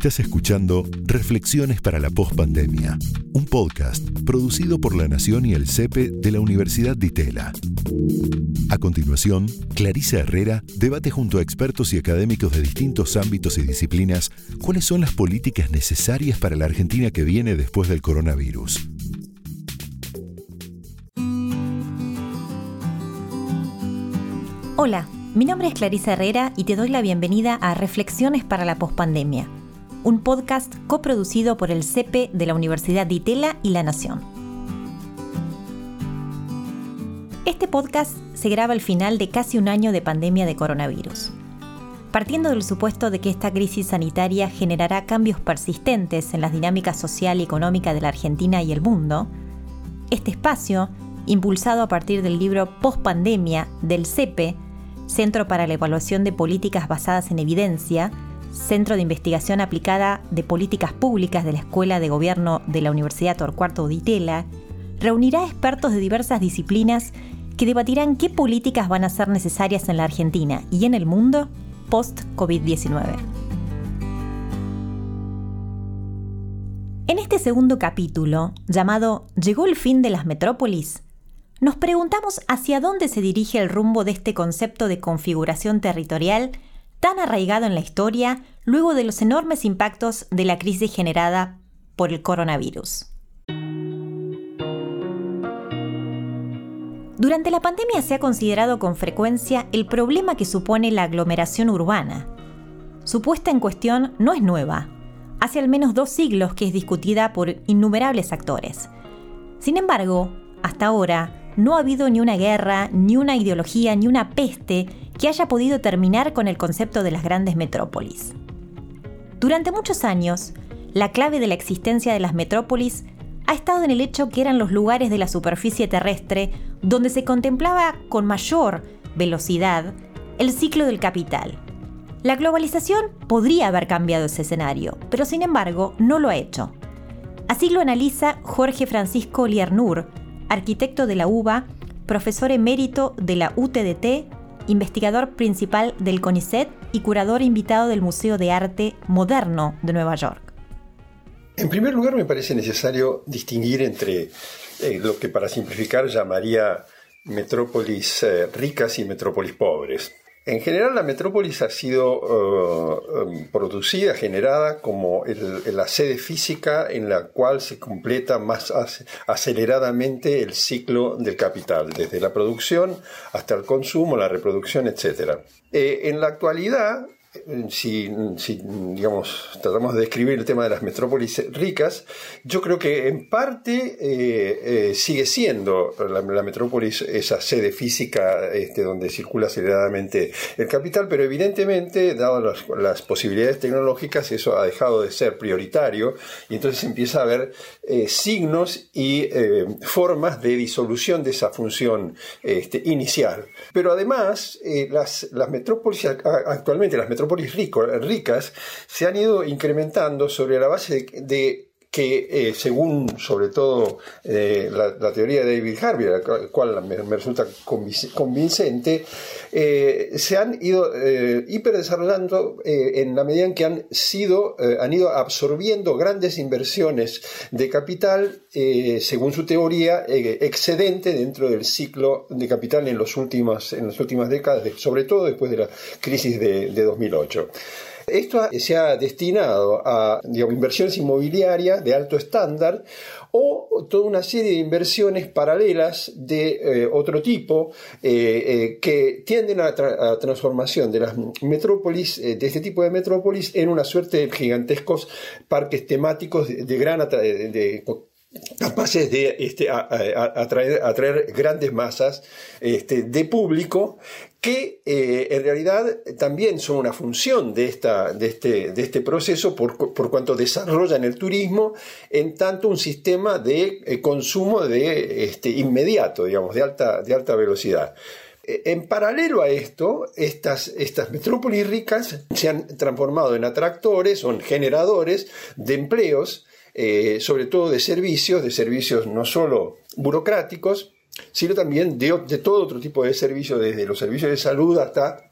Estás escuchando Reflexiones para la Postpandemia, un podcast producido por La Nación y el CEPE de la Universidad de Itela. A continuación, Clarisa Herrera debate junto a expertos y académicos de distintos ámbitos y disciplinas cuáles son las políticas necesarias para la Argentina que viene después del coronavirus. Hola, mi nombre es Clarisa Herrera y te doy la bienvenida a Reflexiones para la Postpandemia un podcast coproducido por el CEPE de la Universidad de Itela y La Nación. Este podcast se graba al final de casi un año de pandemia de coronavirus. Partiendo del supuesto de que esta crisis sanitaria generará cambios persistentes en las dinámicas social y económica de la Argentina y el mundo, este espacio, impulsado a partir del libro Postpandemia del CEPE, Centro para la Evaluación de Políticas Basadas en Evidencia, Centro de Investigación Aplicada de Políticas Públicas de la Escuela de Gobierno de la Universidad Torcuato de Itela, reunirá expertos de diversas disciplinas que debatirán qué políticas van a ser necesarias en la Argentina y en el mundo post-COVID-19. En este segundo capítulo, llamado ¿Llegó el fin de las metrópolis? Nos preguntamos hacia dónde se dirige el rumbo de este concepto de configuración territorial tan arraigado en la historia luego de los enormes impactos de la crisis generada por el coronavirus. Durante la pandemia se ha considerado con frecuencia el problema que supone la aglomeración urbana. Su puesta en cuestión no es nueva. Hace al menos dos siglos que es discutida por innumerables actores. Sin embargo, hasta ahora, no ha habido ni una guerra, ni una ideología, ni una peste que haya podido terminar con el concepto de las grandes metrópolis. Durante muchos años, la clave de la existencia de las metrópolis ha estado en el hecho que eran los lugares de la superficie terrestre donde se contemplaba con mayor velocidad el ciclo del capital. La globalización podría haber cambiado ese escenario, pero sin embargo no lo ha hecho. Así lo analiza Jorge Francisco Liernur, arquitecto de la UBA, profesor emérito de la UTDT, investigador principal del CONICET y curador invitado del Museo de Arte Moderno de Nueva York. En primer lugar, me parece necesario distinguir entre eh, lo que para simplificar llamaría metrópolis eh, ricas y metrópolis pobres. En general, la metrópolis ha sido uh, um, producida, generada como la sede física en la cual se completa más aceleradamente el ciclo del capital, desde la producción hasta el consumo, la reproducción, etc. Eh, en la actualidad, si, digamos, tratamos de describir el tema de las metrópolis ricas, yo creo que en parte eh, eh, sigue siendo la, metrópolis esa sede física este, donde circula aceleradamente el capital, pero evidentemente, dadas las, posibilidades tecnológicas, eso ha dejado de ser prioritario y entonces empieza a haber eh, signos y formas de disolución de esa función este, inicial. Pero además, las, las metrópolis actualmente, las metrópolis metrópolis ricas se han ido incrementando sobre la base de, que eh, según sobre todo eh, la, teoría de David Harvey, la cual me, resulta convincente, eh, se han ido hiperdesarrollando en la medida en que han sido, han ido absorbiendo grandes inversiones de capital, según su teoría, excedente dentro del ciclo de capital en, los últimos, en las últimas décadas, sobre todo después de la crisis de, de 2008. Esto se ha destinado a inversiones inmobiliarias de alto estándar o toda una serie de inversiones paralelas de eh, otro tipo eh, eh, que tienden a, la transformación de las metrópolis, de este tipo de metrópolis, en una suerte de gigantescos parques temáticos de, gran capaces de este, atraer, grandes masas este, de público que eh, en realidad también son una función de, esta, de, este, de este proceso por, cuanto desarrollan el turismo en tanto un sistema de eh, consumo de, este, inmediato, digamos, de alta, de alta velocidad. E, en paralelo a esto, estas, estas metrópolis ricas se han transformado en atractores, son generadores de empleos, eh, sobre todo de servicios, de servicios no solo burocráticos, sino también de, todo otro tipo de servicios, desde los servicios de salud hasta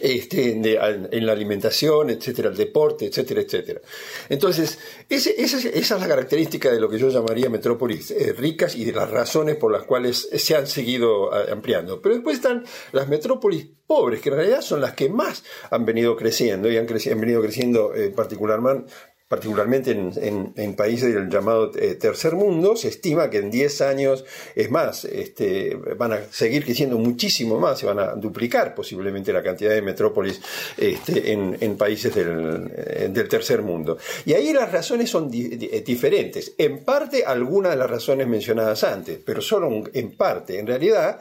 este, en la alimentación, etcétera, el deporte, etcétera, etcétera. Entonces, esa, es la característica de lo que yo llamaría metrópolis eh, ricas y de las razones por las cuales se han seguido eh, ampliando. Pero después están las metrópolis pobres, que en realidad son las que más han venido creciendo y han, venido creciendo eh, particularmente particularmente en, países del llamado eh, tercer mundo, se estima que en 10 años, es más, este, van a seguir creciendo muchísimo más, se van a duplicar posiblemente la cantidad de metrópolis este, en, países eh, del, tercer mundo. Y ahí las razones son eh, diferentes. En parte, algunas de las razones mencionadas antes, pero solo en parte. En realidad,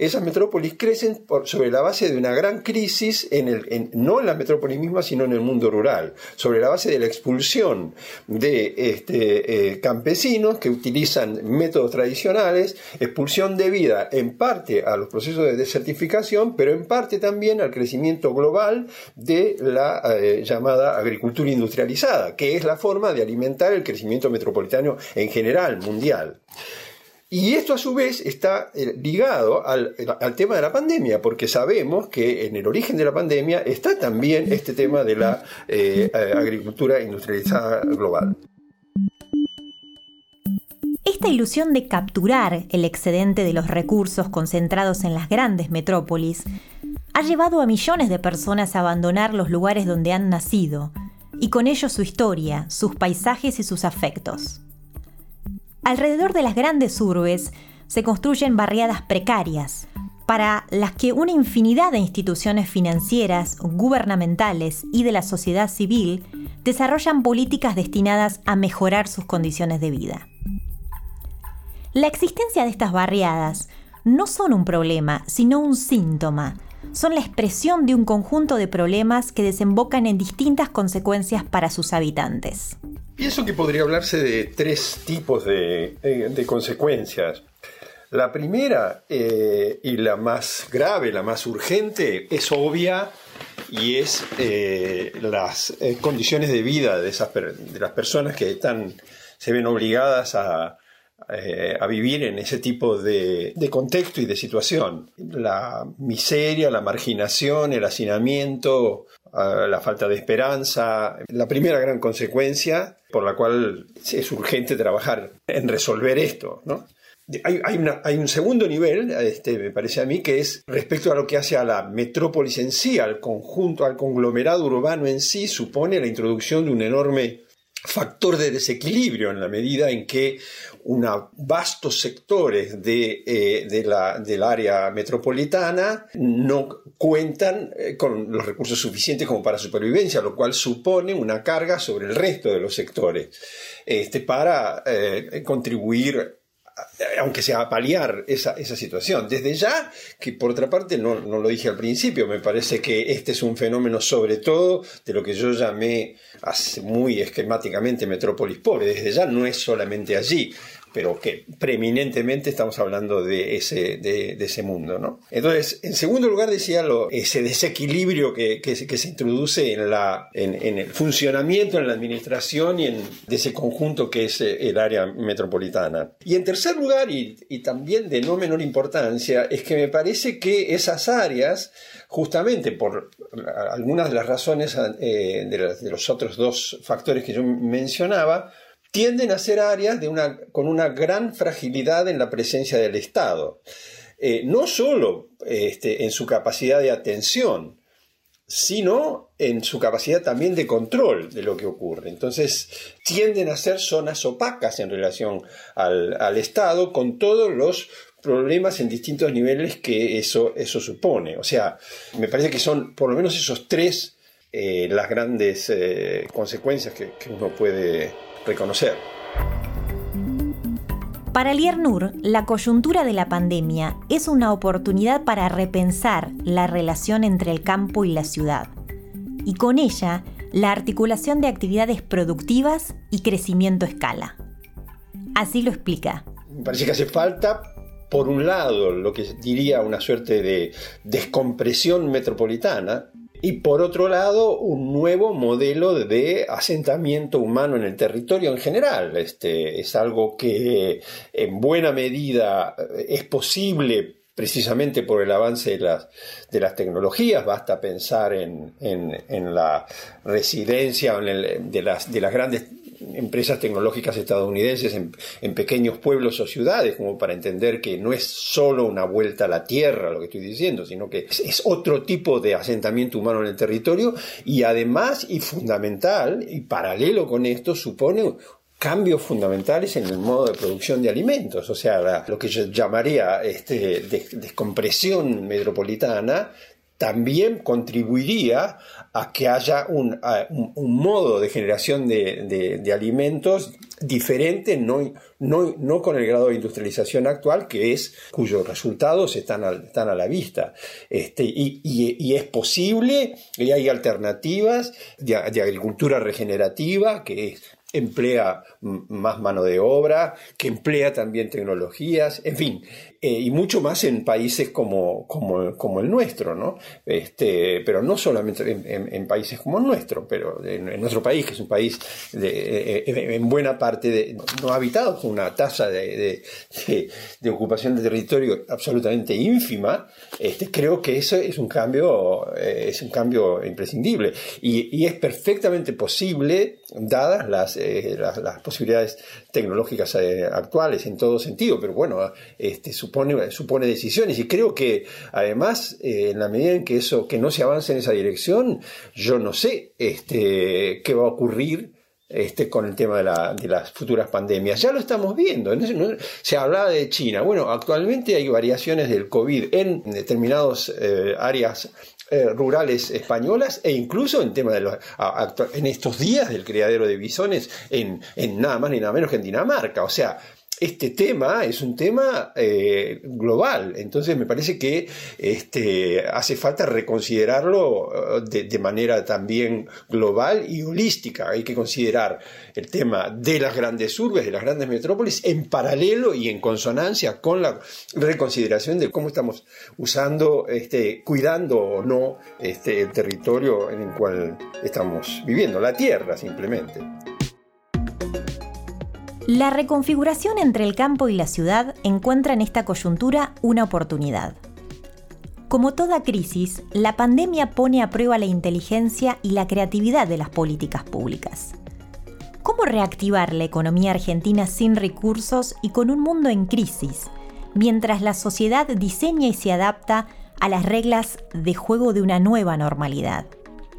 esas metrópolis crecen sobre la base de una gran crisis, en el, no en la metrópolis misma, sino en el mundo rural, sobre la base de la expulsión de este, eh, campesinos que utilizan métodos tradicionales, expulsión debida en parte a los procesos de desertificación, pero en parte también al crecimiento global de la eh, llamada agricultura industrializada, que es la forma de alimentar el crecimiento metropolitano en general, mundial. Y esto a su vez está eh, ligado al, tema de la pandemia, porque sabemos que en el origen de la pandemia está también este tema de la eh, eh, agricultura industrializada global. Esta ilusión de capturar el excedente de los recursos concentrados en las grandes metrópolis ha llevado a millones de personas a abandonar los lugares donde han nacido, y con ello su historia, sus paisajes y sus afectos. Alrededor de las grandes urbes se construyen barriadas precarias, para las que una infinidad de instituciones financieras, gubernamentales y de la sociedad civil desarrollan políticas destinadas a mejorar sus condiciones de vida. La existencia de estas barriadas no son un problema, sino un síntoma. Son la expresión de un conjunto de problemas que desembocan en distintas consecuencias para sus habitantes. Pienso que podría hablarse de tres tipos de, eh, consecuencias. La primera eh, y la más grave, la más urgente, es obvia y es eh, las condiciones de vida de, esas, de las personas que están, se ven obligadas a, a vivir en ese tipo de, de, contexto y de situación. La miseria, la marginación, el hacinamiento, la falta de esperanza, la primera gran consecuencia por la cual es urgente trabajar en resolver esto. ¿no? Hay, hay, un segundo nivel, este, me parece a mí, que es respecto a lo que hace a la metrópolis en sí, al conjunto, al conglomerado urbano en sí, supone la introducción de un enorme factor de desequilibrio en la medida en que una, vastos sectores de, eh, de la, del área metropolitana no cuentan eh, con los recursos suficientes como para supervivencia, lo cual supone una carga sobre el resto de los sectores. Este, para eh, contribuir aunque sea a paliar esa, esa, situación. Desde ya, que por otra parte, no, no, lo dije al principio, me parece que este es un fenómeno sobre todo de lo que yo llamé muy esquemáticamente metrópolis pobre. Desde ya no es solamente allí pero que preeminentemente estamos hablando de ese, de, ese mundo. ¿no? Entonces, en segundo lugar, decía lo, ese desequilibrio que, que, se introduce en, la, en, el funcionamiento, en la administración y en de ese conjunto que es eh, el área metropolitana. Y en tercer lugar, y, y también de no menor importancia, es que me parece que esas áreas, justamente por algunas de las razones eh, de los otros dos factores que yo mencionaba, tienden a ser áreas con una gran fragilidad en la presencia del Estado. Eh, no solo este, en su capacidad de atención, sino en su capacidad también de control de lo que ocurre. Entonces, tienden a ser zonas opacas en relación al, Estado, con todos los problemas en distintos niveles que eso, eso supone. O sea, me parece que son por lo menos esos tres eh, las grandes eh, consecuencias que, que uno puede reconocer. Para Liernur, la coyuntura de la pandemia es una oportunidad para repensar la relación entre el campo y la ciudad, y con ella la articulación de actividades productivas y crecimiento a escala. Así lo explica. Me parece que hace falta, por un lado, lo que diría una suerte de descompresión metropolitana, y por otro lado un nuevo modelo de asentamiento humano en el territorio en general. Este, es algo que en buena medida es posible precisamente por el avance de las, de las tecnologías, basta pensar en, la residencia de, las, de las grandes empresas tecnológicas estadounidenses en, pequeños pueblos o ciudades, como para entender que no es solo una vuelta a la tierra lo que estoy diciendo, sino que es, otro tipo de asentamiento humano en el territorio y además y fundamental y paralelo con esto supone cambios fundamentales en el modo de producción de alimentos, o sea, lo que yo llamaría este, descompresión metropolitana también contribuiría a que haya un, modo de generación de, alimentos diferente, no, no, con el grado de industrialización actual, que es, cuyos resultados están están a la vista. Este, y, es posible, y hay alternativas de, de agricultura regenerativa, que emplea más mano de obra, que emplea también tecnologías, en fin, eh, y mucho más en países como, como, como, el nuestro, ¿no? Este, pero no solamente en, países como el nuestro, pero en, nuestro país, que es un país de, eh, eh, en buena parte no habitado, con una tasa de, de, ocupación de territorio absolutamente ínfima, este, creo que eso es un cambio, es un cambio imprescindible. Y, y es perfectamente posible, dadas las, las, las, posibilidades tecnológicas actuales en todo sentido, pero bueno, este, supone, supone decisiones y creo que además eh, en la medida en que eso, que no se avance en esa dirección, yo no sé este, qué va a ocurrir este, con el tema de, las futuras pandemias. Ya lo estamos viendo. Se hablaba de China. Bueno, actualmente hay variaciones del COVID en determinadas eh, áreas eh, rurales españolas e incluso en tema de los, en estos días del criadero de bisones en, en nada más ni nada menos que en Dinamarca. O sea, este tema es un tema eh, global, entonces me parece que este, hace falta reconsiderarlo eh, de, manera también global y holística. Hay que considerar el tema de las grandes urbes, de las grandes metrópolis, en paralelo y en consonancia con la reconsideración de cómo estamos usando, este, cuidando o no este, el territorio en el cual estamos viviendo, la tierra simplemente. La reconfiguración entre el campo y la ciudad encuentra en esta coyuntura una oportunidad. Como toda crisis, la pandemia pone a prueba la inteligencia y la creatividad de las políticas públicas. ¿Cómo reactivar la economía argentina sin recursos y con un mundo en crisis, mientras la sociedad diseña y se adapta a las reglas de juego de una nueva normalidad?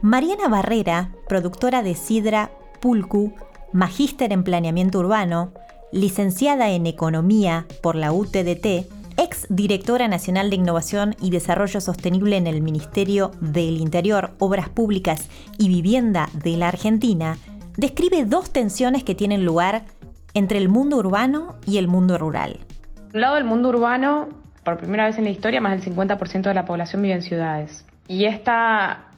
Mariana Barrera, productora de Sidra, Pulcu, magíster en planeamiento urbano, licenciada en economía por la UTDT, ex directora nacional de innovación y desarrollo sostenible en el Ministerio del Interior, Obras Públicas y Vivienda de la Argentina, describe dos tensiones que tienen lugar entre el mundo urbano y el mundo rural. Por un lado, el mundo urbano, por primera vez en la historia, más del 50% de la población vive en ciudades. Y esta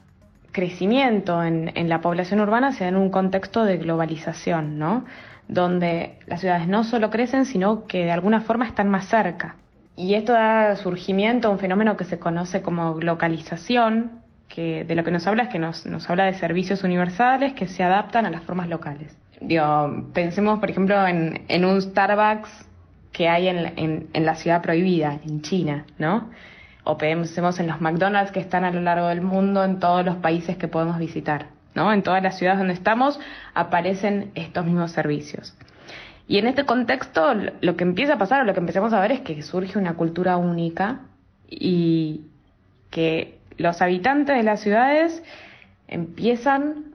crecimiento en, la población urbana se da en un contexto de globalización, ¿no? Donde las ciudades no solo crecen, sino que de alguna forma están más cerca. Y esto da surgimiento a un fenómeno que se conoce como localización, que de lo que nos habla es que nos, habla de servicios universales que se adaptan a las formas locales. Digo, pensemos, por ejemplo, en, un Starbucks que hay en, en la ciudad prohibida, en China, ¿no? O pensemos en los McDonald's que están a lo largo del mundo en todos los países que podemos visitar. ¿no? En todas las ciudades donde estamos aparecen estos mismos servicios. Y en este contexto lo que empieza a pasar o lo que empezamos a ver es que surge una cultura única y que los habitantes de las ciudades empiezan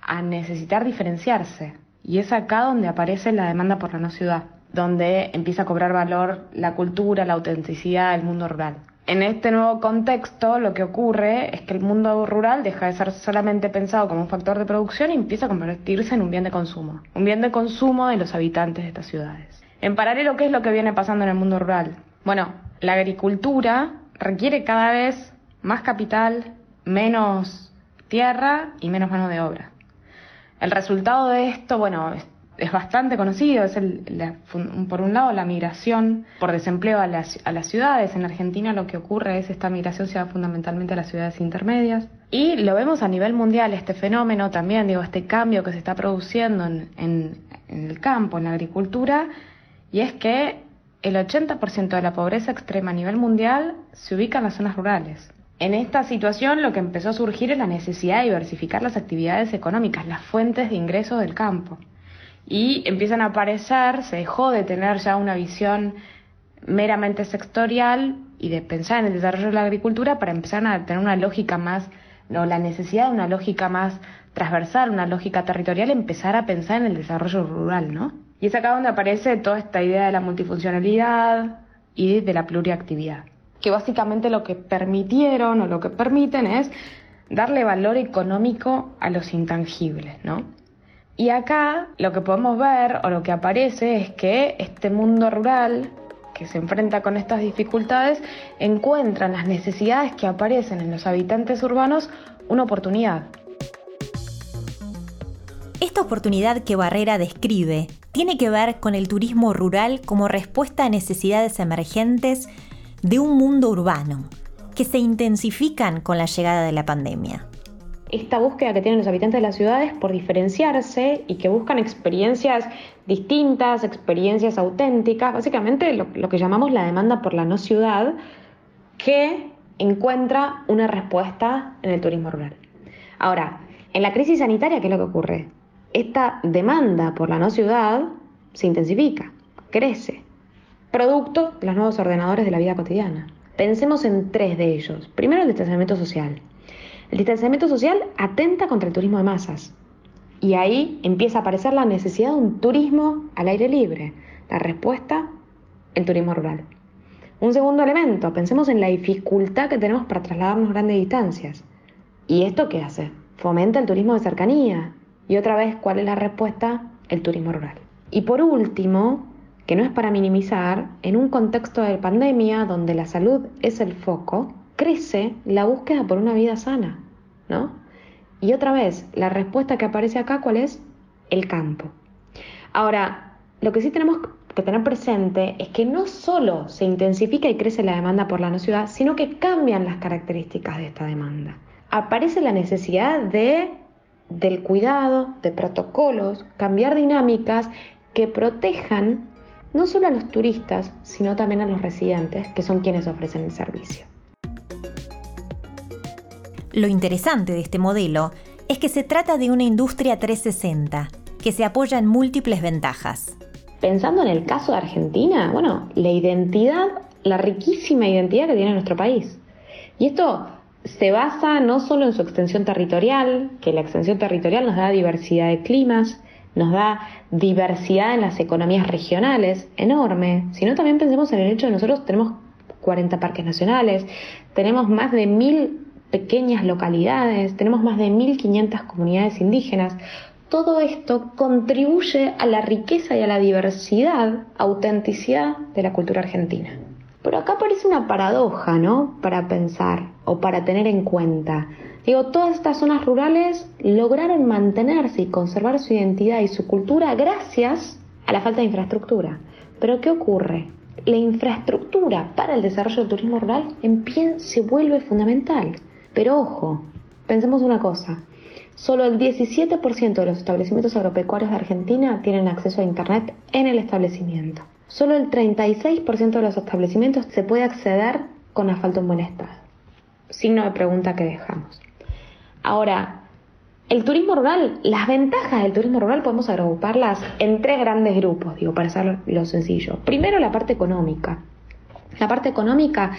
a necesitar diferenciarse. Y es acá donde aparece la demanda por la no ciudad, donde empieza a cobrar valor la cultura, la autenticidad del mundo rural. En este nuevo contexto lo que ocurre es que el mundo rural deja de ser solamente pensado como un factor de producción y empieza a convertirse en un bien de consumo, un bien de consumo de los habitantes de estas ciudades. En paralelo, ¿qué es lo que viene pasando en el mundo rural? Bueno, la agricultura requiere cada vez más capital, menos tierra y menos mano de obra. El resultado de esto, bueno, es bastante conocido, es el, por un lado la migración por desempleo a las, a las ciudades. En Argentina lo que ocurre es esta migración se da fundamentalmente a las ciudades intermedias. Y lo vemos a nivel mundial, este fenómeno también, digo, este cambio que se está produciendo en, en, el campo, en la agricultura, y es que el 80% de la pobreza extrema a nivel mundial se ubica en las zonas rurales. En esta situación lo que empezó a surgir es la necesidad de diversificar las actividades económicas, las fuentes de ingresos del campo. Y empiezan a aparecer, se dejó de tener ya una visión meramente sectorial y de pensar en el desarrollo de la agricultura para empezar a tener una lógica más, no, la necesidad de una lógica más transversal, una lógica territorial, empezar a pensar en el desarrollo rural, ¿no? Y es acá donde aparece toda esta idea de la multifuncionalidad y de la pluriactividad, que básicamente lo que permitieron o lo que permiten es darle valor económico a los intangibles, ¿no? Y acá lo que podemos ver o lo que aparece es que este mundo rural que se enfrenta con estas dificultades encuentra en las necesidades que aparecen en los habitantes urbanos una oportunidad. Esta oportunidad que Barrera describe tiene que ver con el turismo rural como respuesta a necesidades emergentes de un mundo urbano, que se intensifican con la llegada de la pandemia. Esta búsqueda que tienen los habitantes de las ciudades por diferenciarse y que buscan experiencias distintas, experiencias auténticas, básicamente lo, que llamamos la demanda por la no ciudad, que encuentra una respuesta en el turismo rural. Ahora, en la crisis sanitaria, ¿qué es lo que ocurre? esta demanda por la no ciudad se intensifica, crece, producto de los nuevos ordenadores de la vida cotidiana. Pensemos en tres de ellos. Primero, el distanciamiento social. El distanciamiento social atenta contra el turismo de masas. Y ahí empieza a aparecer la necesidad de un turismo al aire libre. La respuesta, el turismo rural. Un segundo elemento, pensemos en la dificultad que tenemos para trasladarnos grandes distancias. ¿Y esto qué hace? Fomenta el turismo de cercanía, y otra vez, ¿cuál es la respuesta? El turismo rural. Y por último, que no es para minimizar, en un contexto de pandemia donde la salud es el foco, crece la búsqueda por una vida sana, Y otra vez, la respuesta que aparece acá, ¿cuál es? El campo. Ahora, lo que sí tenemos que tener presente es que no solo se intensifica y crece la demanda por la no ciudad, sino que cambian las características de esta demanda. Aparece la necesidad de del cuidado, de protocolos, cambiar dinámicas que protejan no solo a los turistas, sino también a los residentes, que son quienes ofrecen el servicio. Lo interesante de este modelo es que se trata de una industria 360, que se apoya en múltiples ventajas. Pensando en el caso de Argentina, bueno, la identidad, la riquísima identidad que tiene nuestro país. Y esto se basa no solo en su extensión territorial, que la extensión territorial nos da diversidad de climas, nos da diversidad en las economías regionales enorme, sino también pensemos en el hecho de nosotros tenemos 40 parques nacionales, tenemos más de mil pequeñas localidades, tenemos más de 1.500 comunidades indígenas. Todo esto contribuye a la riqueza y a la diversidad, autenticidad de la cultura argentina. Pero acá parece una paradoja, ¿no? Para pensar o para tener en cuenta. Digo, todas estas zonas rurales lograron mantenerse y conservar su identidad y su cultura gracias a la falta de infraestructura. Pero ¿qué ocurre? La infraestructura para el desarrollo del turismo rural en pie se vuelve fundamental. Pero ojo, pensemos una cosa. Solo el 17% de los establecimientos agropecuarios de Argentina tienen acceso a Internet en el establecimiento. Solo el 36% de los establecimientos se puede acceder con asfalto en buen estado. Signo de pregunta que dejamos. Ahora, el turismo rural, las ventajas del turismo rural podemos agruparlas en tres grandes grupos, digo, para hacerlo sencillo. Primero, la parte económica. La parte económica,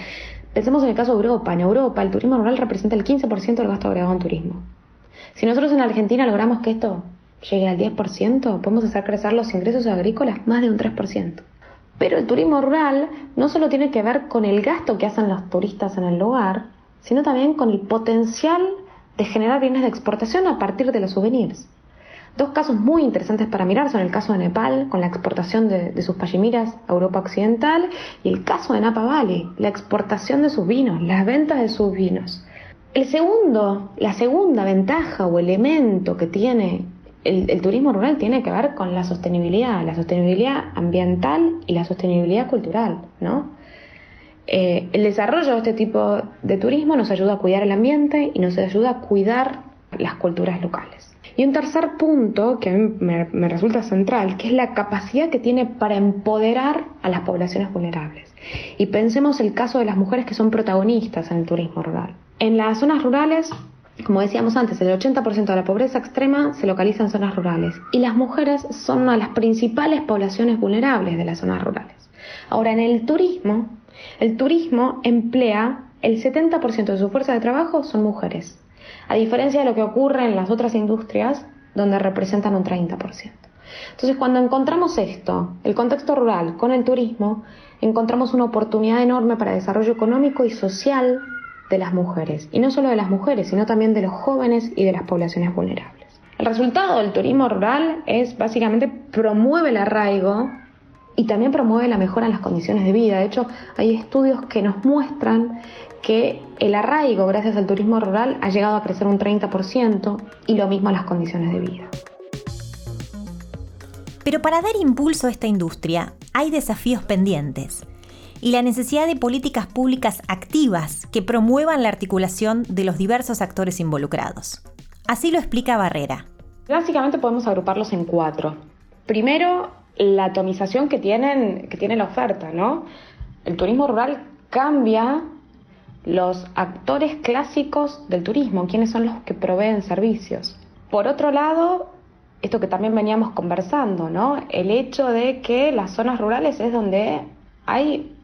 pensemos en el caso de Europa. En Europa, el turismo rural representa el 15% del gasto agregado en turismo. Si nosotros en Argentina logramos que esto llegue al 10%, podemos hacer crecer los ingresos agrícolas más de un 3%. Pero el turismo rural no solo tiene que ver con el gasto que hacen los turistas en el lugar, sino también con el potencial de generar bienes de exportación a partir de los souvenirs. Dos casos muy interesantes para mirar son el caso de Nepal, con la exportación de, sus pashimiras a Europa Occidental, y el caso de Napa Valley, la exportación de sus vinos, las ventas de sus vinos. El segundo, la segunda ventaja o elemento que tiene el, turismo rural tiene que ver con la sostenibilidad, la sostenibilidad ambiental y la sostenibilidad cultural, ¿no? Eh, el desarrollo de este tipo de turismo nos ayuda a cuidar el ambiente y nos ayuda a cuidar las culturas locales. Y un tercer punto que a mí me, resulta central, que es la capacidad que tiene para empoderar a las poblaciones vulnerables. Y pensemos el caso de las mujeres que son protagonistas en el turismo rural. En las zonas rurales, como decíamos antes, el 80% de la pobreza extrema se localiza en zonas rurales y las mujeres son una de las principales poblaciones vulnerables de las zonas rurales. Ahora, en el turismo, el turismo emplea el 70% de su fuerza de trabajo son mujeres, a diferencia de lo que ocurre en las otras industrias donde representan un 30%. Entonces, cuando encontramos esto, el contexto rural con el turismo, encontramos una oportunidad enorme para desarrollo económico y social de las mujeres, y no solo de las mujeres, sino también de los jóvenes y de las poblaciones vulnerables. El resultado del turismo rural es básicamente promueve el arraigo y también promueve la mejora en las condiciones de vida. De hecho, hay estudios que nos muestran que el arraigo gracias al turismo rural ha llegado a crecer un 30% y lo mismo las condiciones de vida. Pero para dar impulso a esta industria hay desafíos pendientes y la necesidad de políticas públicas activas que promuevan la articulación de los diversos actores involucrados. Así lo explica Barrera. Básicamente podemos agruparlos en cuatro. Primero, la atomización que, tienen, que tiene la oferta, ¿no? El turismo rural cambia los actores clásicos del turismo, quienes son los que proveen servicios. Por otro lado, esto que también veníamos conversando, ¿no? El hecho de que las zonas rurales es donde hay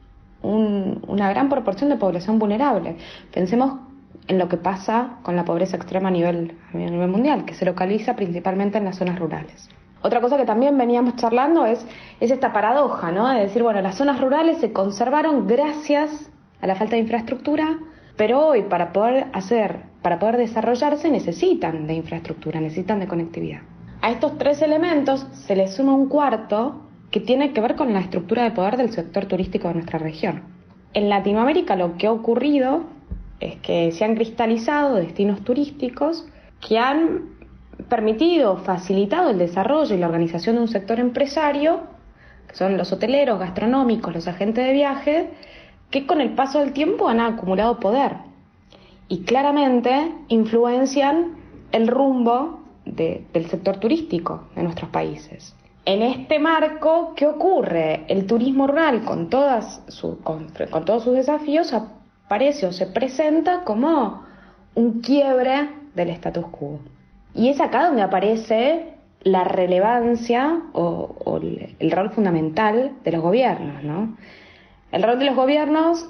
una gran proporción de población vulnerable. Pensemos en lo que pasa con la pobreza extrema a nivel, a nivel mundial, que se localiza principalmente en las zonas rurales. Otra cosa que también veníamos charlando es, es esta paradoja, ¿no? De decir, bueno, las zonas rurales se conservaron gracias a la falta de infraestructura, pero hoy para poder hacer, para poder desarrollarse necesitan de infraestructura, necesitan de conectividad. A estos tres elementos se le suma un cuarto que tiene que ver con la estructura de poder del sector turístico de nuestra región. En Latinoamérica lo que ha ocurrido es que se han cristalizado destinos turísticos que han permitido, facilitado el desarrollo y la organización de un sector empresario, que son los hoteleros, gastronómicos, los agentes de viaje, que con el paso del tiempo han acumulado poder y claramente influencian el rumbo del sector turístico de nuestros países. En este marco, ¿qué ocurre? El turismo rural, con, todas con, todos sus desafíos, aparece o se presenta como un quiebre del status quo. Y es acá donde aparece la relevancia o, el rol fundamental de los gobiernos, ¿no? El rol de los gobiernos,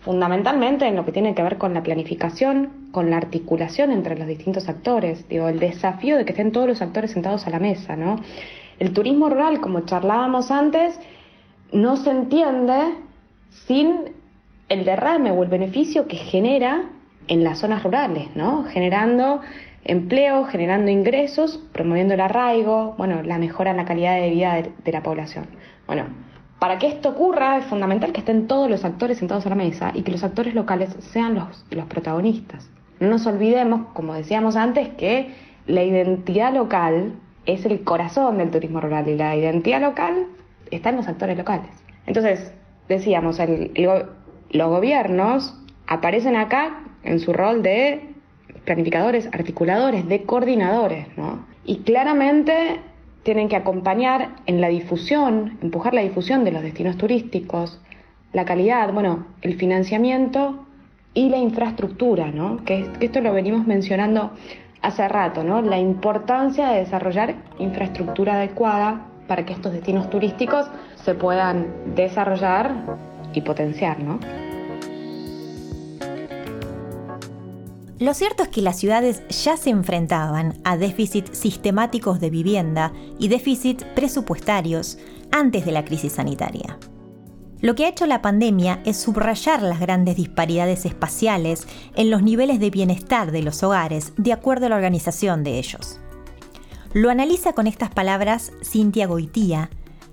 fundamentalmente en lo que tiene que ver con la planificación, con la articulación entre los distintos actores, digo, el desafío de que estén todos los actores sentados a la mesa, ¿no? El turismo rural, como charlábamos antes, no se entiende sin el derrame o el beneficio que genera en las zonas rurales, ¿no? Generando empleo, generando ingresos, promoviendo el arraigo, bueno, la mejora en la calidad de vida de, la población. Bueno, para que esto ocurra es fundamental que estén todos los actores sentados a la mesa y que los actores locales sean los, protagonistas. No nos olvidemos, como decíamos antes, que la identidad local es el corazón del turismo rural y la identidad local está en los actores locales. Entonces, decíamos, los gobiernos aparecen acá en su rol de planificadores, articuladores, de coordinadores, ¿no? Y claramente tienen que acompañar en la difusión, empujar la difusión de los destinos turísticos, la calidad, bueno, el financiamiento y la infraestructura, ¿no? Que, esto lo venimos mencionando hace rato, ¿no? La importancia de desarrollar infraestructura adecuada para que estos destinos turísticos se puedan desarrollar y potenciar, ¿no? Lo cierto es que las ciudades ya se enfrentaban a déficits sistemáticos de vivienda y déficits presupuestarios antes de la crisis sanitaria. Lo que ha hecho la pandemia es subrayar las grandes disparidades espaciales en los niveles de bienestar de los hogares de acuerdo a la organización de ellos. Lo analiza con estas palabras Cintia Goitía,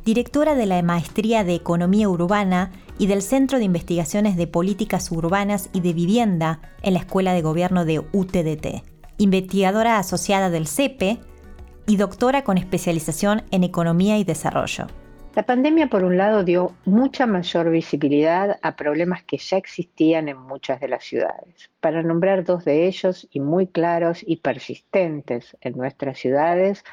directora de la Maestría de Economía Urbana y del Centro de Investigaciones de Políticas Urbanas y de Vivienda en la Escuela de Gobierno de UTDT, investigadora asociada del CEPE y doctora con especialización en Economía y Desarrollo. La pandemia, por un lado, dio mucha mayor visibilidad a problemas que ya existían en muchas de las ciudades. Para nombrar dos de ellos, y muy claros y persistentes en nuestras ciudades,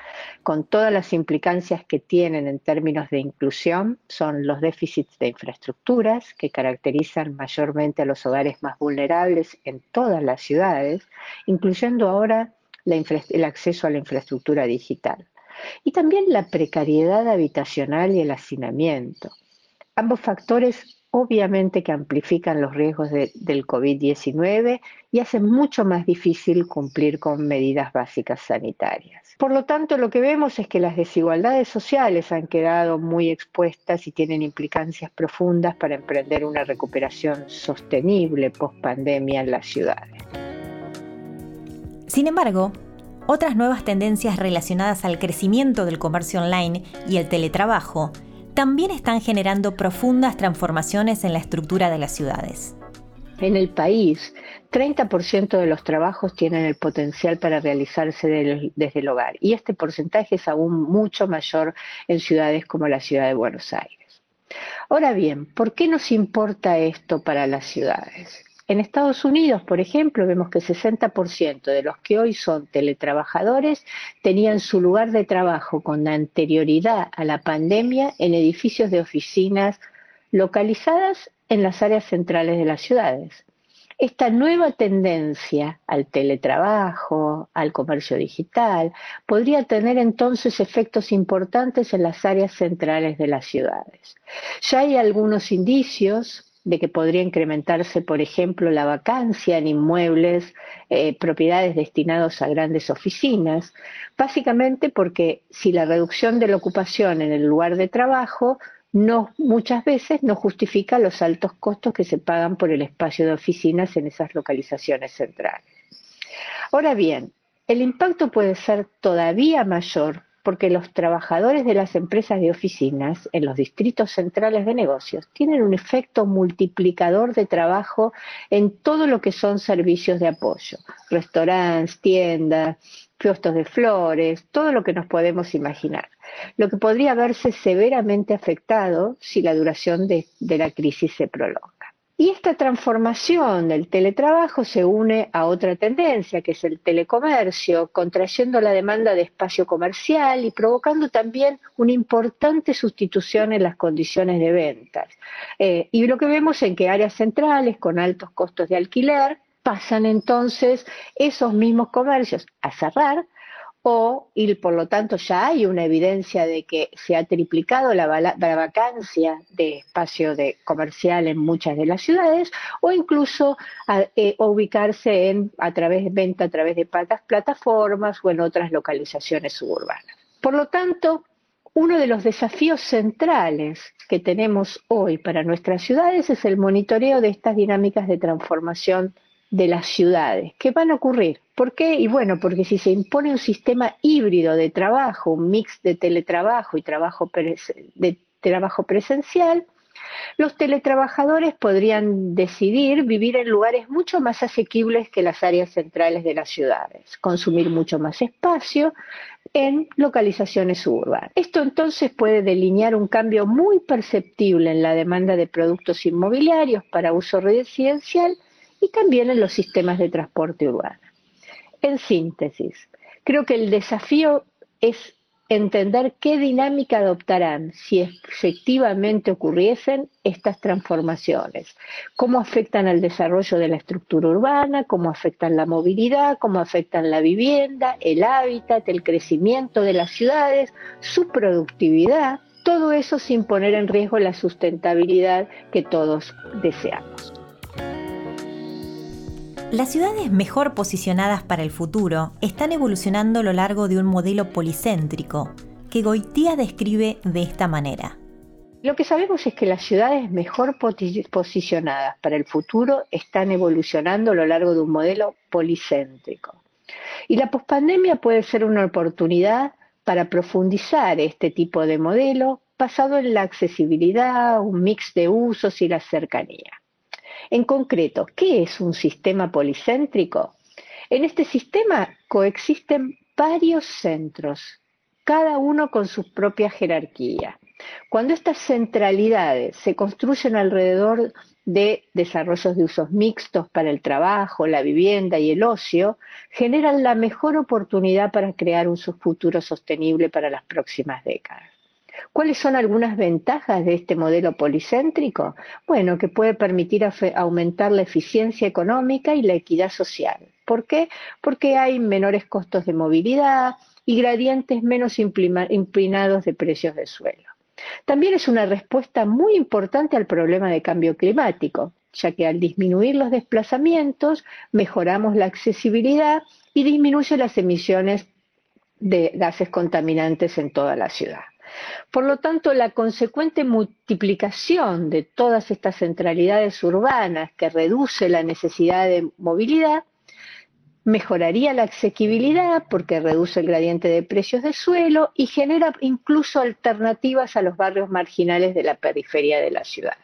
con todas las implicancias que tienen en términos de inclusión, son los déficits de infraestructuras que caracterizan mayormente a los hogares más vulnerables en todas las ciudades, incluyendo ahora el acceso a la infraestructura digital y también la precariedad habitacional y el hacinamiento. Ambos factores obviamente que amplifican los riesgos del COVID-19 y hacen mucho más difícil cumplir con medidas básicas sanitarias. Por lo tanto, lo que vemos es que las desigualdades sociales han quedado muy expuestas y tienen implicancias profundas para emprender una recuperación sostenible post pandemia en las ciudades. Sin embargo, otras nuevas tendencias relacionadas al crecimiento del comercio online y el teletrabajo también están generando profundas transformaciones en la estructura de las ciudades. En el país, 30% de los trabajos tienen el potencial para realizarse desde el hogar y este porcentaje es aún mucho mayor en ciudades como la ciudad de Buenos Aires. Ahora bien, ¿por qué nos importa esto para las ciudades? En Estados Unidos, por ejemplo, vemos que 60% de los que hoy son teletrabajadores tenían su lugar de trabajo con anterioridad a la pandemia en edificios de oficinas localizadas en las áreas centrales de las ciudades. Esta nueva tendencia al teletrabajo, al comercio digital, podría tener entonces efectos importantes en las áreas centrales de las ciudades. Ya hay algunos indicios de que podría incrementarse, por ejemplo, la vacancia en inmuebles, eh, propiedades destinados a grandes oficinas, básicamente porque si la reducción de la ocupación en el lugar de trabajo no muchas veces no justifica los altos costos que se pagan por el espacio de oficinas en esas localizaciones centrales. Ahora bien, el impacto puede ser todavía mayor porque los trabajadores de las empresas de oficinas en los distritos centrales de negocios tienen un efecto multiplicador de trabajo en todo lo que son servicios de apoyo, restaurantes, tiendas, fiestos de flores, todo lo que nos podemos imaginar, lo que podría verse severamente afectado si la duración de, de la crisis se prolonga. Y esta transformación del teletrabajo se une a otra tendencia, que es el telecomercio, contrayendo la demanda de espacio comercial y provocando también una importante sustitución en las condiciones de ventas. Eh, y lo que vemos en que áreas centrales con altos costos de alquiler pasan entonces esos mismos comercios a cerrar o, y por lo tanto ya hay una evidencia de que se ha triplicado la, vacancia de espacio de comercial en muchas de las ciudades, o incluso eh, ubicarse en, a través de venta a través de plataformas o en otras localizaciones suburbanas. Por lo tanto, uno de los desafíos centrales que tenemos hoy para nuestras ciudades es el monitoreo de estas dinámicas de transformación de las ciudades. ¿Qué van a ocurrir? ¿Por qué? Y bueno, porque si se impone un sistema híbrido de trabajo, un mix de teletrabajo y trabajo de trabajo presencial, los teletrabajadores podrían decidir vivir en lugares mucho más asequibles que las áreas centrales de las ciudades, consumir mucho más espacio en localizaciones suburbanas. Esto entonces puede delinear un cambio muy perceptible en la demanda de productos inmobiliarios para uso residencial y también en los sistemas de transporte urbano. En síntesis, creo que el desafío es entender qué dinámica adoptarán si efectivamente ocurriesen estas transformaciones, cómo afectan al desarrollo de la estructura urbana, cómo afectan la movilidad, cómo afectan la vivienda, el hábitat, el crecimiento de las ciudades, su productividad, todo eso sin poner en riesgo la sustentabilidad que todos deseamos. Las ciudades mejor posicionadas para el futuro están evolucionando a lo largo de un modelo policéntrico que Goitía describe de esta manera. Lo que sabemos es que las ciudades mejor posicionadas para el futuro están evolucionando a lo largo de un modelo policéntrico. Y la pospandemia puede ser una oportunidad para profundizar este tipo de modelo basado en la accesibilidad, un mix de usos y la cercanía. En concreto, ¿qué es un sistema policéntrico? En este sistema coexisten varios centros, cada uno con su propia jerarquía. Cuando estas centralidades se construyen alrededor de desarrollos de usos mixtos para el trabajo, la vivienda y el ocio, generan la mejor oportunidad para crear un futuro sostenible para las próximas décadas. ¿Cuáles son algunas ventajas de este modelo policéntrico? Bueno, que puede permitir aumentar la eficiencia económica y la equidad social. ¿Por qué? Porque hay menores costos de movilidad y gradientes menos inclinados de precios de suelo. También es una respuesta muy importante al problema de cambio climático, ya que al disminuir los desplazamientos mejoramos la accesibilidad y disminuye las emisiones de gases contaminantes en toda la ciudad. Por lo tanto, la consecuente multiplicación de todas estas centralidades urbanas que reduce la necesidad de movilidad mejoraría la asequibilidad porque reduce el gradiente de precios de suelo y genera incluso alternativas a los barrios marginales de la periferia de las ciudades.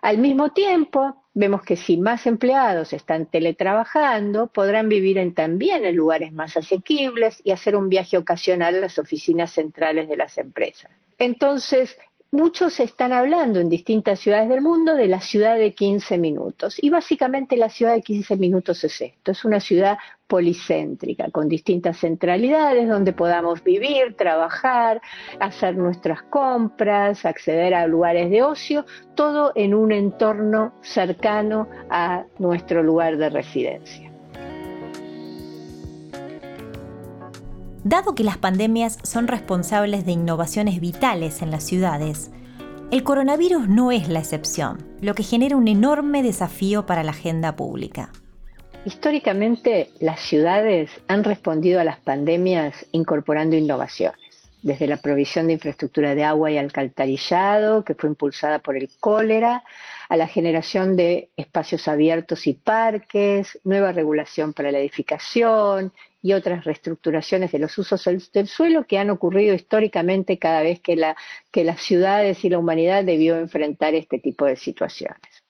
Al mismo tiempo, vemos que si más empleados están teletrabajando, podrán vivir en, también en lugares más asequibles y hacer un viaje ocasional a las oficinas centrales de las empresas. Entonces, muchos están hablando en distintas ciudades del mundo de la ciudad de 15 minutos. Y básicamente la ciudad de 15 minutos es esto, es una ciudad policéntrica, con distintas centralidades donde podamos vivir, trabajar, hacer nuestras compras, acceder a lugares de ocio, todo en un entorno cercano a nuestro lugar de residencia. Dado que las pandemias son responsables de innovaciones vitales en las ciudades, el coronavirus no es la excepción, lo que genera un enorme desafío para la agenda pública. Históricamente, las ciudades han respondido a las pandemias incorporando innovaciones, desde la provisión de infraestructura de agua y alcantarillado, que fue impulsada por el cólera, a la generación de espacios abiertos y parques, nueva regulación para la edificación, y otras reestructuraciones de los usos del suelo que han ocurrido históricamente cada vez que, que las ciudades y la humanidad debió enfrentar este tipo de situaciones.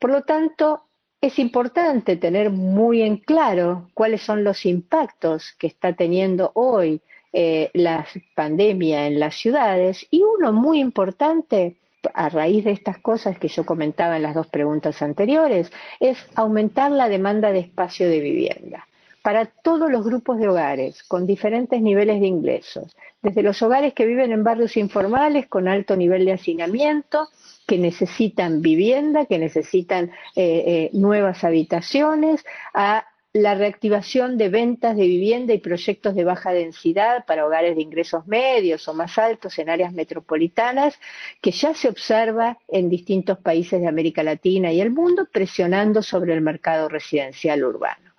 Por lo tanto, es importante tener muy en claro cuáles son los impactos que está teniendo hoy eh, la pandemia en las ciudades y uno muy importante a raíz de estas cosas que yo comentaba en las dos preguntas anteriores es aumentar la demanda de espacio de vivienda. Para todos los grupos de hogares con diferentes niveles de ingresos, desde los hogares que viven en barrios informales con alto nivel de hacinamiento, que necesitan vivienda, que necesitan eh, eh, nuevas habitaciones, a la reactivación de ventas de vivienda y proyectos de baja densidad para hogares de ingresos medios o más altos en áreas metropolitanas, que ya se observa en distintos países de América Latina y el mundo, presionando sobre el mercado residencial urbano.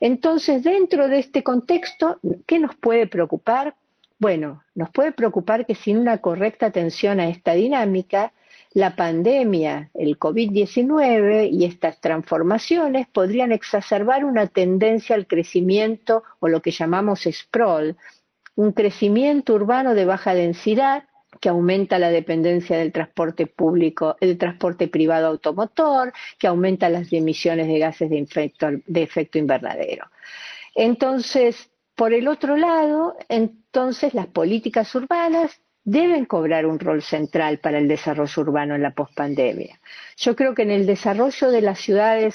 Entonces, dentro de este contexto, ¿qué nos puede preocupar? Bueno, nos puede preocupar que sin una correcta atención a esta dinámica, la pandemia, el COVID-19 y estas transformaciones podrían exacerbar una tendencia al crecimiento o lo que llamamos sprawl, un crecimiento urbano de baja densidad que aumenta la dependencia del transporte público, el transporte privado automotor, que aumenta las emisiones de gases de, de efecto invernadero. Entonces, por el otro lado, entonces las políticas urbanas deben cobrar un rol central para el desarrollo urbano en la pospandemia. Yo creo que en el desarrollo de las ciudades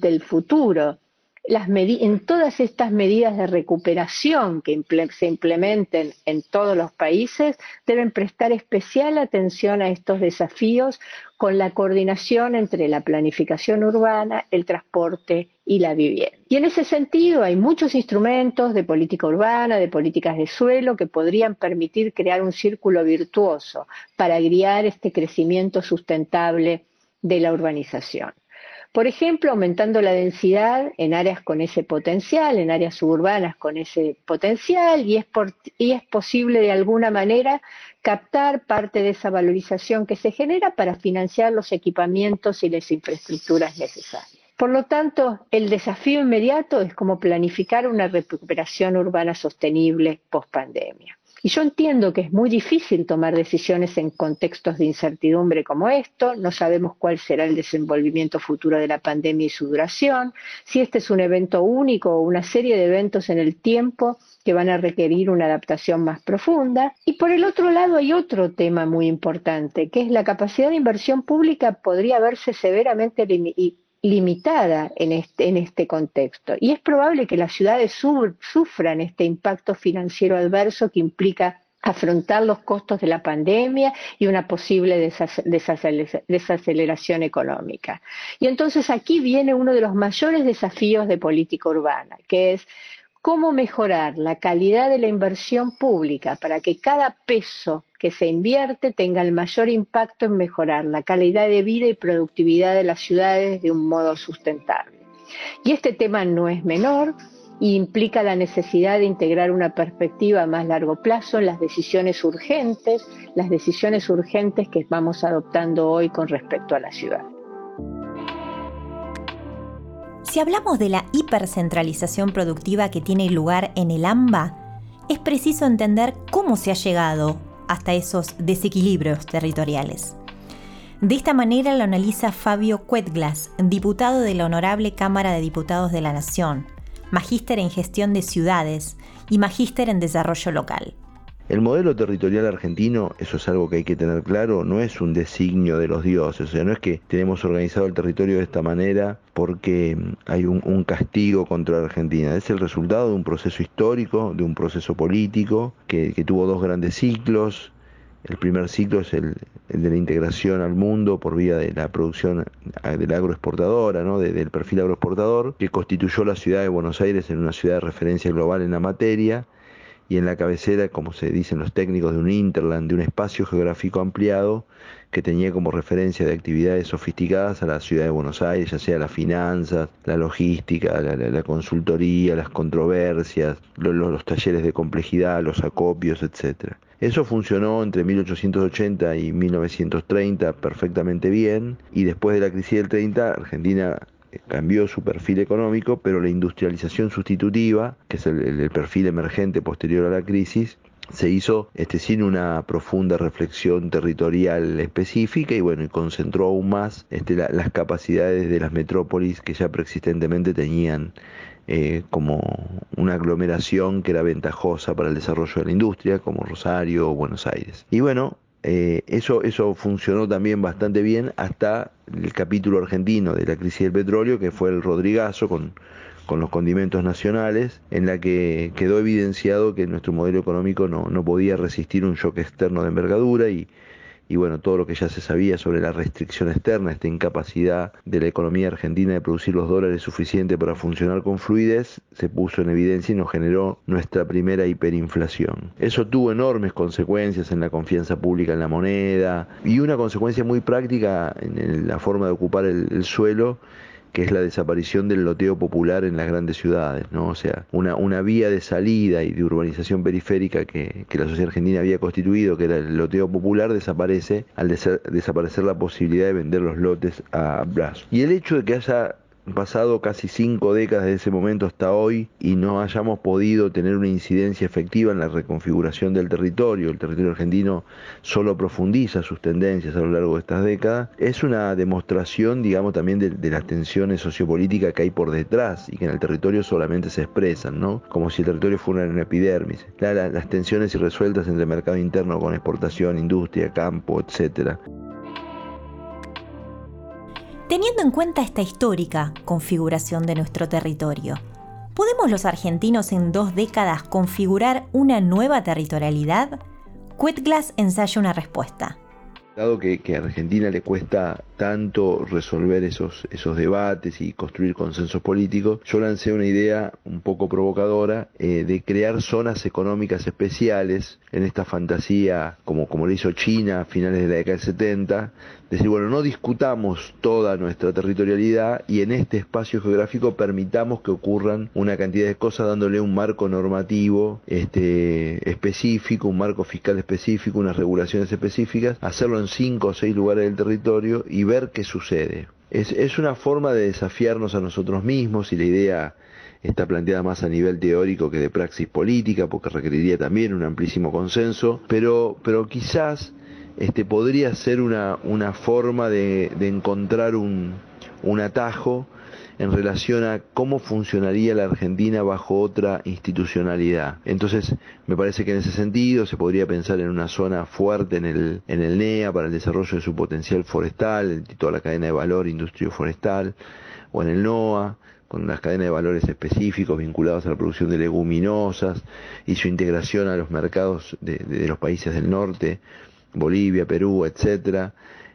del futuro, en todas estas medidas de recuperación que se implementen en todos los países, deben prestar especial atención a estos desafíos con la coordinación entre la planificación urbana, el transporte y la vivienda. Y en ese sentido hay muchos instrumentos de política urbana, de políticas de suelo, que podrían permitir crear un círculo virtuoso para guiar este crecimiento sustentable de la urbanización. Por ejemplo, aumentando la densidad en áreas con ese potencial, en áreas suburbanas con ese potencial, y es, y es posible de alguna manera captar parte de esa valorización que se genera para financiar los equipamientos y las infraestructuras necesarias. Por lo tanto, el desafío inmediato es cómo planificar una recuperación urbana sostenible post pandemia. Y yo entiendo que es muy difícil tomar decisiones en contextos de incertidumbre como esto, no sabemos cuál será el desenvolvimiento futuro de la pandemia y su duración, si este es un evento único o una serie de eventos en el tiempo que van a requerir una adaptación más profunda. Y por el otro lado hay otro tema muy importante, que es la capacidad de inversión pública podría verse severamente limitada en este, en este contexto. Y es probable que las ciudades sufran este impacto financiero adverso que implica afrontar los costos de la pandemia y una posible desaceleración económica. Y entonces aquí viene uno de los mayores desafíos de política urbana, que es cómo mejorar la calidad de la inversión pública para que cada peso que se invierte tenga el mayor impacto en mejorar la calidad de vida y productividad de las ciudades de un modo sustentable. Y este tema no es menor e implica la necesidad de integrar una perspectiva a más largo plazo en las decisiones urgentes, las decisiones urgentes que vamos adoptando hoy con respecto a la ciudad. Si hablamos de la hipercentralización productiva que tiene lugar en el AMBA, es preciso entender cómo se ha llegado hasta esos desequilibrios territoriales. De esta manera lo analiza Fabio Cuetglas, diputado de la Honorable Cámara de Diputados de la Nación, magíster en gestión de ciudades y magíster en desarrollo local. El modelo territorial argentino, eso es algo que hay que tener claro, no es un designio de los dioses, o sea, no es que tenemos organizado el territorio de esta manera porque mm, hay un, castigo contra Argentina, es el resultado de un proceso histórico, de un proceso político que, tuvo dos grandes ciclos. El primer ciclo es el, de la integración al mundo por vía de la producción de la agroexportadora, ¿no? del perfil agroexportador, que constituyó la ciudad de Buenos Aires en una ciudad de referencia global en la materia y en la cabecera, como se dicen los técnicos, de un interland, de un espacio geográfico ampliado que tenía como referencia de actividades sofisticadas a la ciudad de Buenos Aires, ya sea las finanzas, la logística, la, consultoría, las controversias, los, talleres de complejidad, los acopios, etc. Eso funcionó entre 1880 y 1930 perfectamente bien y después de la crisis del 30 Argentina cambió su perfil económico, pero la industrialización sustitutiva, que es el, perfil emergente posterior a la crisis, se hizo este, sin una profunda reflexión territorial específica y bueno, y concentró aún más este, las capacidades de las metrópolis que ya preexistentemente tenían eh, como una aglomeración que era ventajosa para el desarrollo de la industria, como Rosario o Buenos Aires. Y bueno, eh, eso, eso funcionó también bastante bien hasta el capítulo argentino de la crisis del petróleo, que fue el Rodrigazo con, con los condimentos nacionales, en la que quedó evidenciado que nuestro modelo económico no, no podía resistir un shock externo de envergadura y, y bueno, todo lo que ya se sabía sobre la restricción externa, esta incapacidad de la economía argentina de producir los dólares suficientes para funcionar con fluidez, se puso en evidencia y nos generó nuestra primera hiperinflación. Eso tuvo enormes consecuencias en la confianza pública en la moneda y una consecuencia muy práctica en la forma de ocupar el suelo que es la desaparición del loteo popular en las grandes ciudades, ¿no? O sea, una, una vía de salida y de urbanización periférica que, que la sociedad argentina había constituido, que era el loteo popular, desaparece al desaparecer la posibilidad de vender los lotes a plazo. Y el hecho de que haya pasado casi cinco décadas de ese momento hasta hoy y no hayamos podido tener una incidencia efectiva en la reconfiguración del territorio, el territorio argentino solo profundiza sus tendencias a lo largo de estas décadas, es una demostración, digamos, también de, las tensiones sociopolíticas que hay por detrás y que en el territorio solamente se expresan, ¿no? Como si el territorio fuera una epidermis. las tensiones irresueltas entre mercado interno con exportación, industria, campo, etcétera. Teniendo en cuenta esta histórica configuración de nuestro territorio, ¿podemos los argentinos en dos décadas configurar una nueva territorialidad? Quetglass ensaya una respuesta. Dado que, a Argentina le cuesta tanto resolver esos, esos debates y construir consensos políticos, yo lancé una idea un poco provocadora eh, de crear zonas económicas especiales en esta fantasía, como, como lo hizo China a finales de la década del 70, decir, bueno, no discutamos toda nuestra territorialidad y en este espacio geográfico permitamos que ocurran una cantidad de cosas dándole un marco normativo este, específico, un marco fiscal específico, unas regulaciones específicas, hacerlo en cinco o seis lugares del territorio y ver qué sucede. Es, es una forma de desafiarnos a nosotros mismos y la idea está planteada más a nivel teórico que de praxis política, porque requeriría también un amplísimo consenso, pero, pero quizás este, podría ser una, una forma de, encontrar un, un atajo en relación a cómo funcionaría la Argentina bajo otra institucionalidad. Entonces, me parece que en ese sentido se podría pensar en una zona fuerte en el, en el NEA para el desarrollo de su potencial forestal, toda la cadena de valor industria forestal, o en el NOA, con unas cadenas de valores específicos vinculados a la producción de leguminosas y su integración a los mercados de, los países del norte, Bolivia, Perú, etcétera,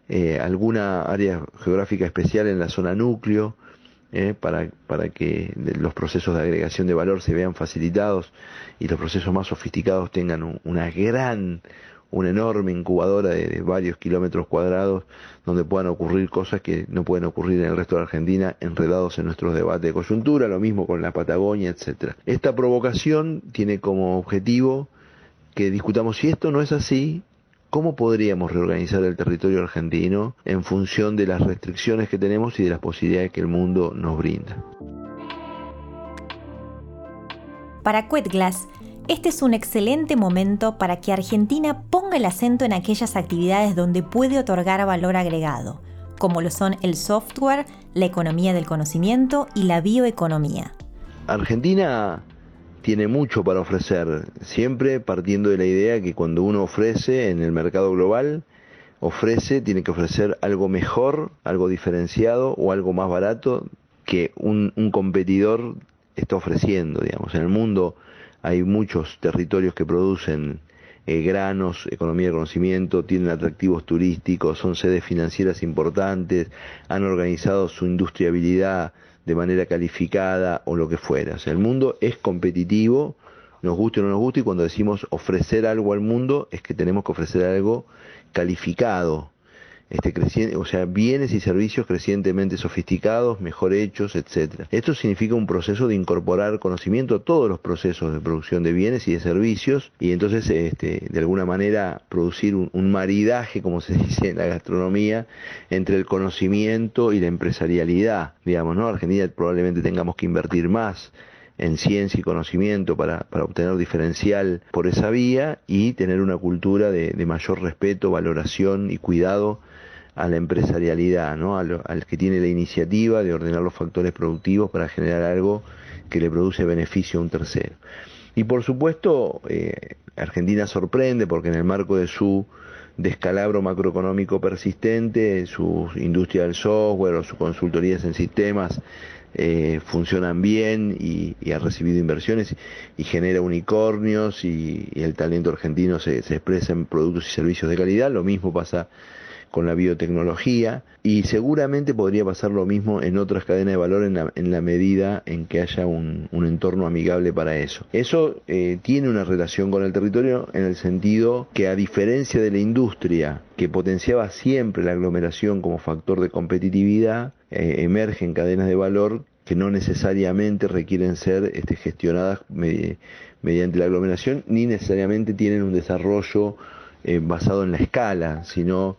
eh, alguna área geográfica especial en la zona núcleo, eh, para, para que los procesos de agregación de valor se vean facilitados y los procesos más sofisticados tengan una gran, una enorme incubadora de, varios kilómetros cuadrados donde puedan ocurrir cosas que no pueden ocurrir en el resto de Argentina enredados en nuestros debates de coyuntura, lo mismo con la Patagonia, etcétera. Esta provocación tiene como objetivo que discutamos si esto no es así, ¿Cómo podríamos reorganizar el territorio argentino en función de las restricciones que tenemos y de las posibilidades que el mundo nos brinda? Para Cuetglas, este es un excelente momento para que Argentina ponga el acento en aquellas actividades donde puede otorgar valor agregado, como lo son el software, la economía del conocimiento y la bioeconomía. Argentina tiene mucho para ofrecer, siempre partiendo de la idea que cuando uno ofrece en el mercado global, ofrece, tiene que ofrecer algo mejor, algo diferenciado o algo más barato que un, competidor está ofreciendo, digamos. En el mundo hay muchos territorios que producen eh, granos, economía de conocimiento, tienen atractivos turísticos, son sedes financieras importantes, han organizado su industriabilidad de manera calificada o lo que fuera. O sea, el mundo es competitivo, nos guste o no nos guste, y cuando decimos ofrecer algo al mundo, es que tenemos que ofrecer algo calificado, este, creciente, o sea, bienes y servicios crecientemente sofisticados, mejor hechos, etcétera. Esto significa un proceso de incorporar conocimiento a todos los procesos de producción de bienes y de servicios y entonces este, de alguna manera producir un, un maridaje, como se dice en la gastronomía, entre el conocimiento y la empresarialidad. Digamos, ¿no? Argentina probablemente tengamos que invertir más en ciencia y conocimiento para, para, obtener diferencial por esa vía y tener una cultura de, de mayor respeto, valoración y cuidado a la empresarialidad, ¿no? al, que tiene la iniciativa de ordenar los factores productivos para generar algo que le produce beneficio a un tercero. Y por supuesto, eh, Argentina sorprende porque en el marco de su descalabro macroeconómico persistente, su industria del software o sus consultorías en sistemas eh, funcionan bien y, ha recibido inversiones y genera unicornios y, el talento argentino se, se, expresa en productos y servicios de calidad. Lo mismo pasa con la biotecnología y seguramente podría pasar lo mismo en otras cadenas de valor en la, medida en que haya un, entorno amigable para eso. Eso eh, tiene una relación con el territorio en el sentido que a diferencia de la industria que potenciaba siempre la aglomeración como factor de competitividad, eh, emergen cadenas de valor que no necesariamente requieren ser este, gestionadas mediante la aglomeración, ni necesariamente tienen un desarrollo eh, basado en la escala, sino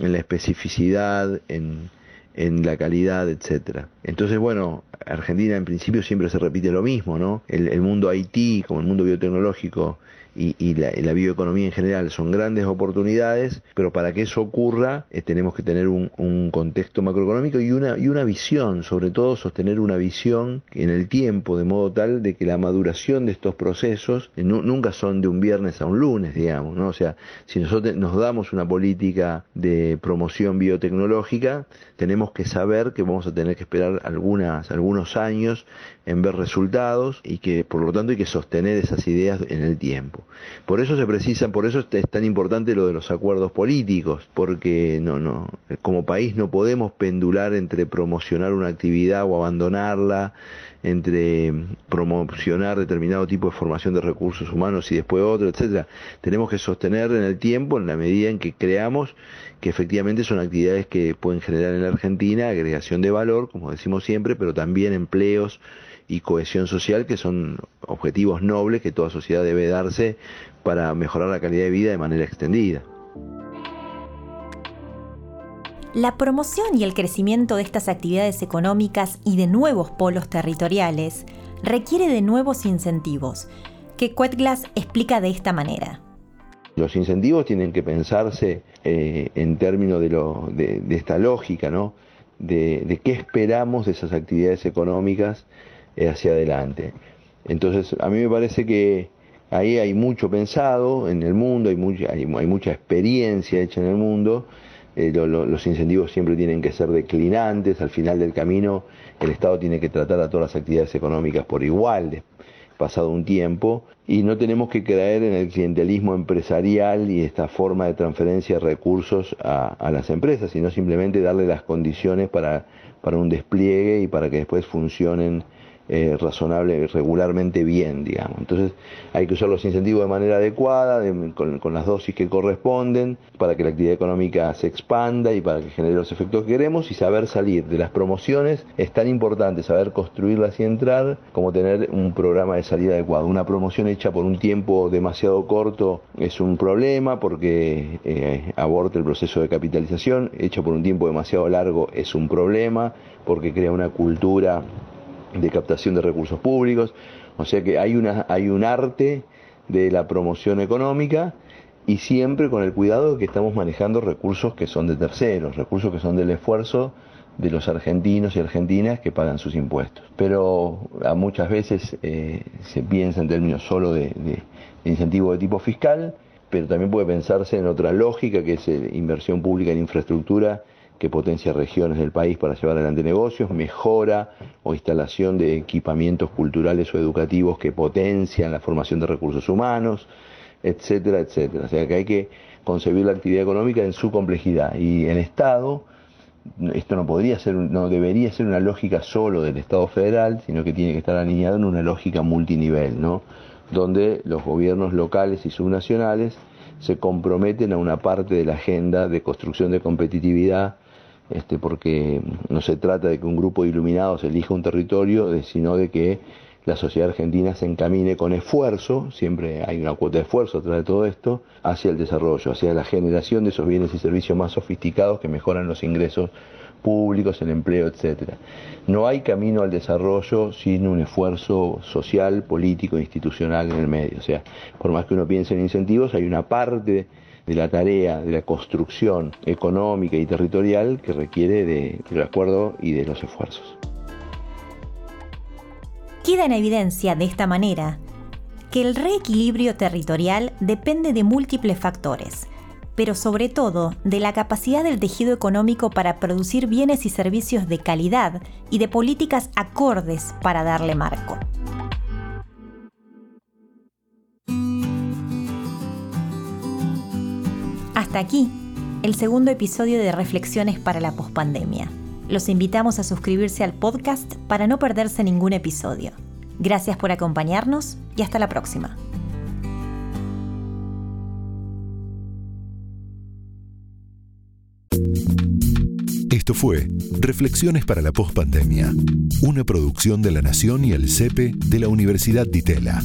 en la especificidad, en, en la calidad, etcétera. Entonces, bueno, Argentina en principio siempre se repite lo mismo, ¿no? El, el mundo IT, como el mundo biotecnológico, y, la, bioeconomía en general son grandes oportunidades, pero para que eso ocurra eh, tenemos que tener un, contexto macroeconómico y una, y una visión, sobre todo sostener una visión en el tiempo, de modo tal de que la maduración de estos procesos eh, nunca son de un viernes a un lunes, digamos, ¿no? O sea, si nosotros nos damos una política de promoción biotecnológica, tenemos que saber que vamos a tener que esperar algunas, algunos años en ver resultados y que por lo tanto hay que sostener esas ideas en el tiempo. Por eso se precisan, por eso es tan importante lo de los acuerdos políticos, porque no, no, como país no podemos pendular entre promocionar una actividad o abandonarla, entre promocionar determinado tipo de formación de recursos humanos y después otro, etcétera. Tenemos que sostener en el tiempo, en la medida en que creamos que efectivamente son actividades que pueden generar en la Argentina agregación de valor, como decimos siempre, pero también empleos y cohesión social, que son objetivos nobles que toda sociedad debe darse para mejorar la calidad de vida de manera extendida. La promoción y el crecimiento de estas actividades económicas y de nuevos polos territoriales requiere de nuevos incentivos, que Quetglass explica de esta manera. Los incentivos tienen que pensarse eh, en términos de, esta lógica, ¿no? De, qué esperamos de esas actividades económicas eh, hacia adelante. Entonces, a mí me parece que ahí hay mucho pensado en el mundo, hay mucha, hay, mucha experiencia hecha en el mundo. Eh, los incentivos siempre tienen que ser declinantes, al final del camino el Estado tiene que tratar a todas las actividades económicas por igual, pasado un tiempo, y no tenemos que creer en el clientelismo empresarial y esta forma de transferencia de recursos a, las empresas, sino simplemente darle las condiciones para, para un despliegue y para que después funcionen eh, razonable, regularmente bien, digamos. Entonces hay que usar los incentivos de manera adecuada, con, las dosis que corresponden, para que la actividad económica se expanda y para que genere los efectos que queremos y saber salir de las promociones es tan importante saber construirlas y entrar como tener un programa de salida adecuado. Una promoción hecha por un tiempo demasiado corto es un problema porque eh, aborta el proceso de capitalización, hecha por un tiempo demasiado largo es un problema porque crea una cultura de captación de recursos públicos, o sea que hay, una, hay un arte de la promoción económica y siempre con el cuidado de que estamos manejando recursos que son de terceros, recursos que son del esfuerzo de los argentinos y argentinas que pagan sus impuestos. Pero a muchas veces eh, se piensa en términos solo de, de, incentivo de tipo fiscal, pero también puede pensarse en otra lógica que es eh, inversión pública en infraestructura que potencia regiones del país para llevar adelante negocios, mejora o instalación de equipamientos culturales o educativos que potencian la formación de recursos humanos, etcétera, etcétera. O sea que hay que concebir la actividad económica en su complejidad y el Estado esto no podría ser, no debería ser una lógica solo del Estado federal, sino que tiene que estar alineado en una lógica multinivel, ¿no? Donde los gobiernos locales y subnacionales se comprometen a una parte de la agenda de construcción de competitividad este, porque no se trata de que un grupo de iluminados elija un territorio, sino de que la sociedad argentina se encamine con esfuerzo, siempre hay una cuota de esfuerzo atrás de todo esto, hacia el desarrollo, hacia la generación de esos bienes y servicios más sofisticados que mejoran los ingresos públicos, el empleo, etcétera. No hay camino al desarrollo sin un esfuerzo social, político, institucional en el medio. O sea, por más que uno piense en incentivos, hay una parte de la tarea de la construcción económica y territorial que requiere de, del acuerdo y de los esfuerzos. Queda en evidencia de esta manera que el reequilibrio territorial depende de múltiples factores, pero sobre todo de la capacidad del tejido económico para producir bienes y servicios de calidad y de políticas acordes para darle marco. Hasta aquí, el segundo episodio de Reflexiones para la Pospandemia. Los invitamos a suscribirse al podcast para no perderse ningún episodio. Gracias por acompañarnos y hasta la próxima. Esto fue Reflexiones para la Pospandemia, una producción de La Nación y el CEPE de la Universidad de Itela.